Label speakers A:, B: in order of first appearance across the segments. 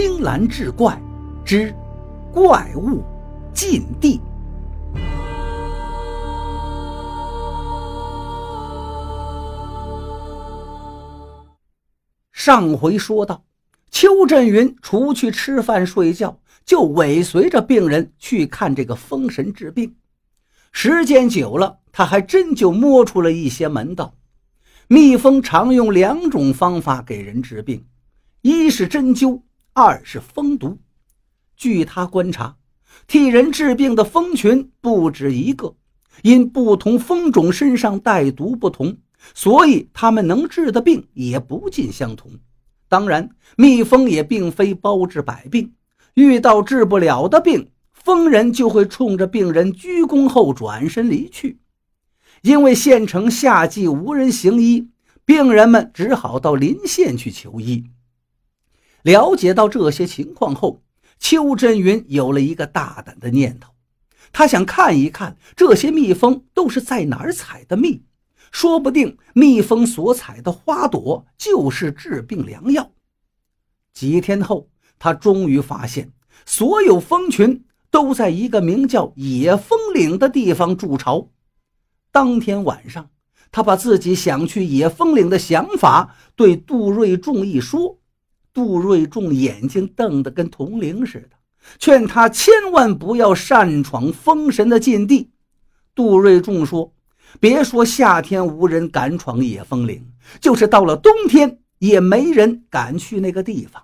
A: 青蓝志怪之怪物禁地。上回说到，邱振云除去吃饭睡觉，就尾随着病人去看这个风神治病。时间久了，他还真就摸出了一些门道。蜜蜂常用两种方法给人治病，一是针灸，二是蜂毒。据他观察，替人治病的蜂群不止一个，因不同蜂种身上带毒不同，所以他们能治的病也不尽相同。当然，蜜蜂也并非包治百病，遇到治不了的病，蜂人就会冲着病人鞠躬后转身离去。因为县城夏季无人行医，病人们只好到邻县去求医。了解到这些情况后，邱振云有了一个大胆的念头，他想看一看这些蜜蜂都是在哪儿采的蜜，说不定蜜蜂所采的花朵就是治病良药。几天后，他终于发现，所有蜂群都在一个名叫野蜂岭的地方筑巢。当天晚上，他把自己想去野蜂岭的想法对杜瑞仲一说。杜瑞仲眼睛瞪得跟铜铃似的，劝他千万不要擅闯封神的禁地。杜瑞仲说：“别说夏天无人敢闯野风岭，就是到了冬天，也没人敢去那个地方。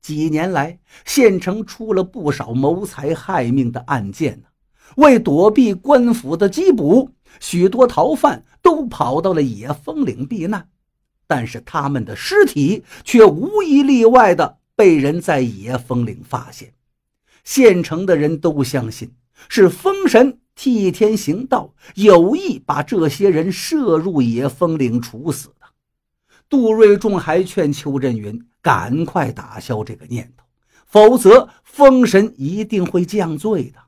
A: 几年来，县城出了不少谋财害命的案件呢。为躲避官府的缉捕。”许多逃犯都跑到了野风岭避难，但是他们的尸体却无一例外的被人在野风岭发现。县城的人都相信是风神替天行道，有意把这些人射入野风岭处死的。杜瑞仲还劝邱振云赶快打消这个念头，否则风神一定会降罪的。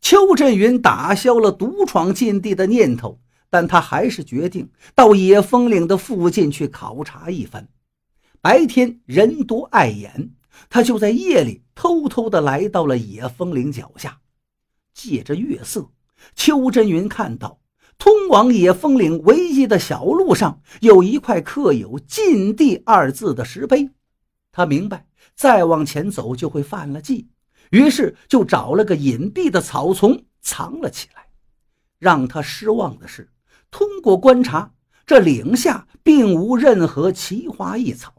A: 邱振云打消了独闯禁地的念头，但他还是决定到野风岭的附近去考察一番。白天人多碍眼，他就在夜里偷偷地来到了野风岭脚下。借着月色，邱振云看到通往野风岭唯一的小路上有一块刻有“禁地”二字的石碑。他明白，再往前走就会犯了忌。于是就找了个隐蔽的草丛藏了起来。让他失望的是，通过观察，这岭下并无任何奇花异草。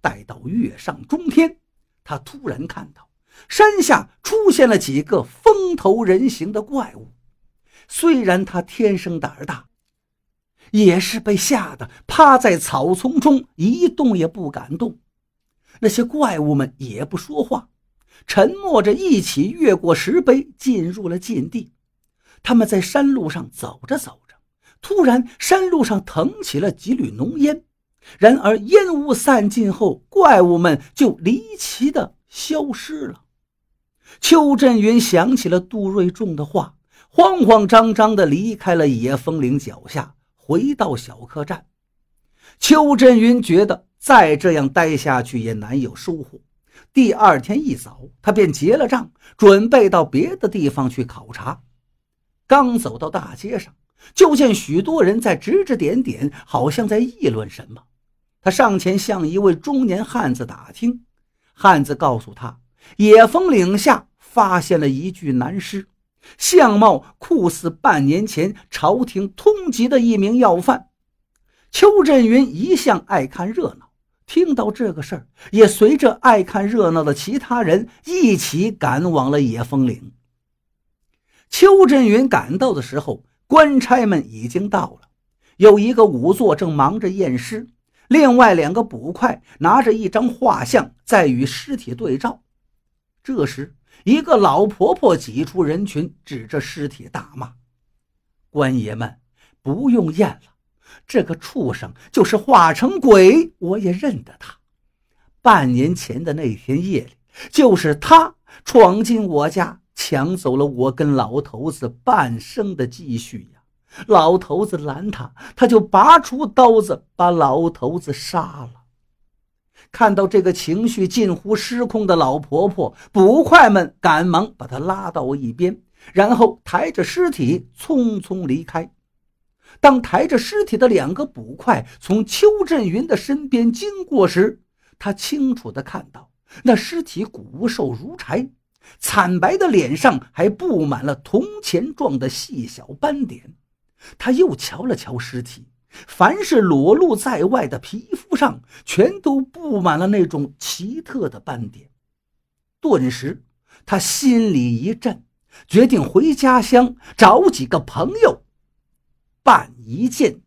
A: 待到月上中天，他突然看到山下出现了几个风头人形的怪物。虽然他天生胆儿大，也是被吓得趴在草丛中一动也不敢动。那些怪物们也不说话。沉默着，一起越过石碑，进入了禁地。他们在山路上走着走，突然山路上腾起了几缕浓烟。然而烟雾散尽后，怪物们就离奇的消失了。邱振云想起了杜瑞仲的话，慌慌张张的离开了野风岭脚下，回到小客栈。邱振云觉得再这样待下去也难有收获。第二天一早，他便结了账，准备到别的地方去考察。刚走到大街上，就见许多人在指指点点，好像在议论什么。他上前向一位中年汉子打听，汉子告诉他，野蜂岭下发现了一具男尸，相貌酷似半年前朝廷通缉的一名要犯。邱振云一向爱看热闹。听到这个事儿，也随着爱看热闹的其他人一起赶往了野蜂岭。邱振云赶到的时候，官差们已经到了，有一个仵作正忙着验尸，另外两个捕快拿着一张画像在与尸体对照。这时，一个老婆婆挤出人群，指着尸体大骂：“官爷们，不用验了。”这个畜生就是化成鬼，我也认得他。半年前的那天夜里，就是他闯进我家，抢走了我跟老头子半生的积蓄呀！老头子拦他，他就拔出刀子把老头子杀了。看到这个情绪近乎失控的老婆婆，捕快们赶忙把她拉到一边，然后抬着尸体匆匆离开。当抬着尸体的两个捕快从邱振云的身边经过时，他清楚地看到那尸体骨瘦如柴，惨白的脸上还布满了铜钱状的细小斑点。他又瞧了瞧尸体。凡是裸露在外的皮肤上，全都布满了那种奇特的斑点。顿时，他心里一震，决定回家乡找几个朋友，办一件。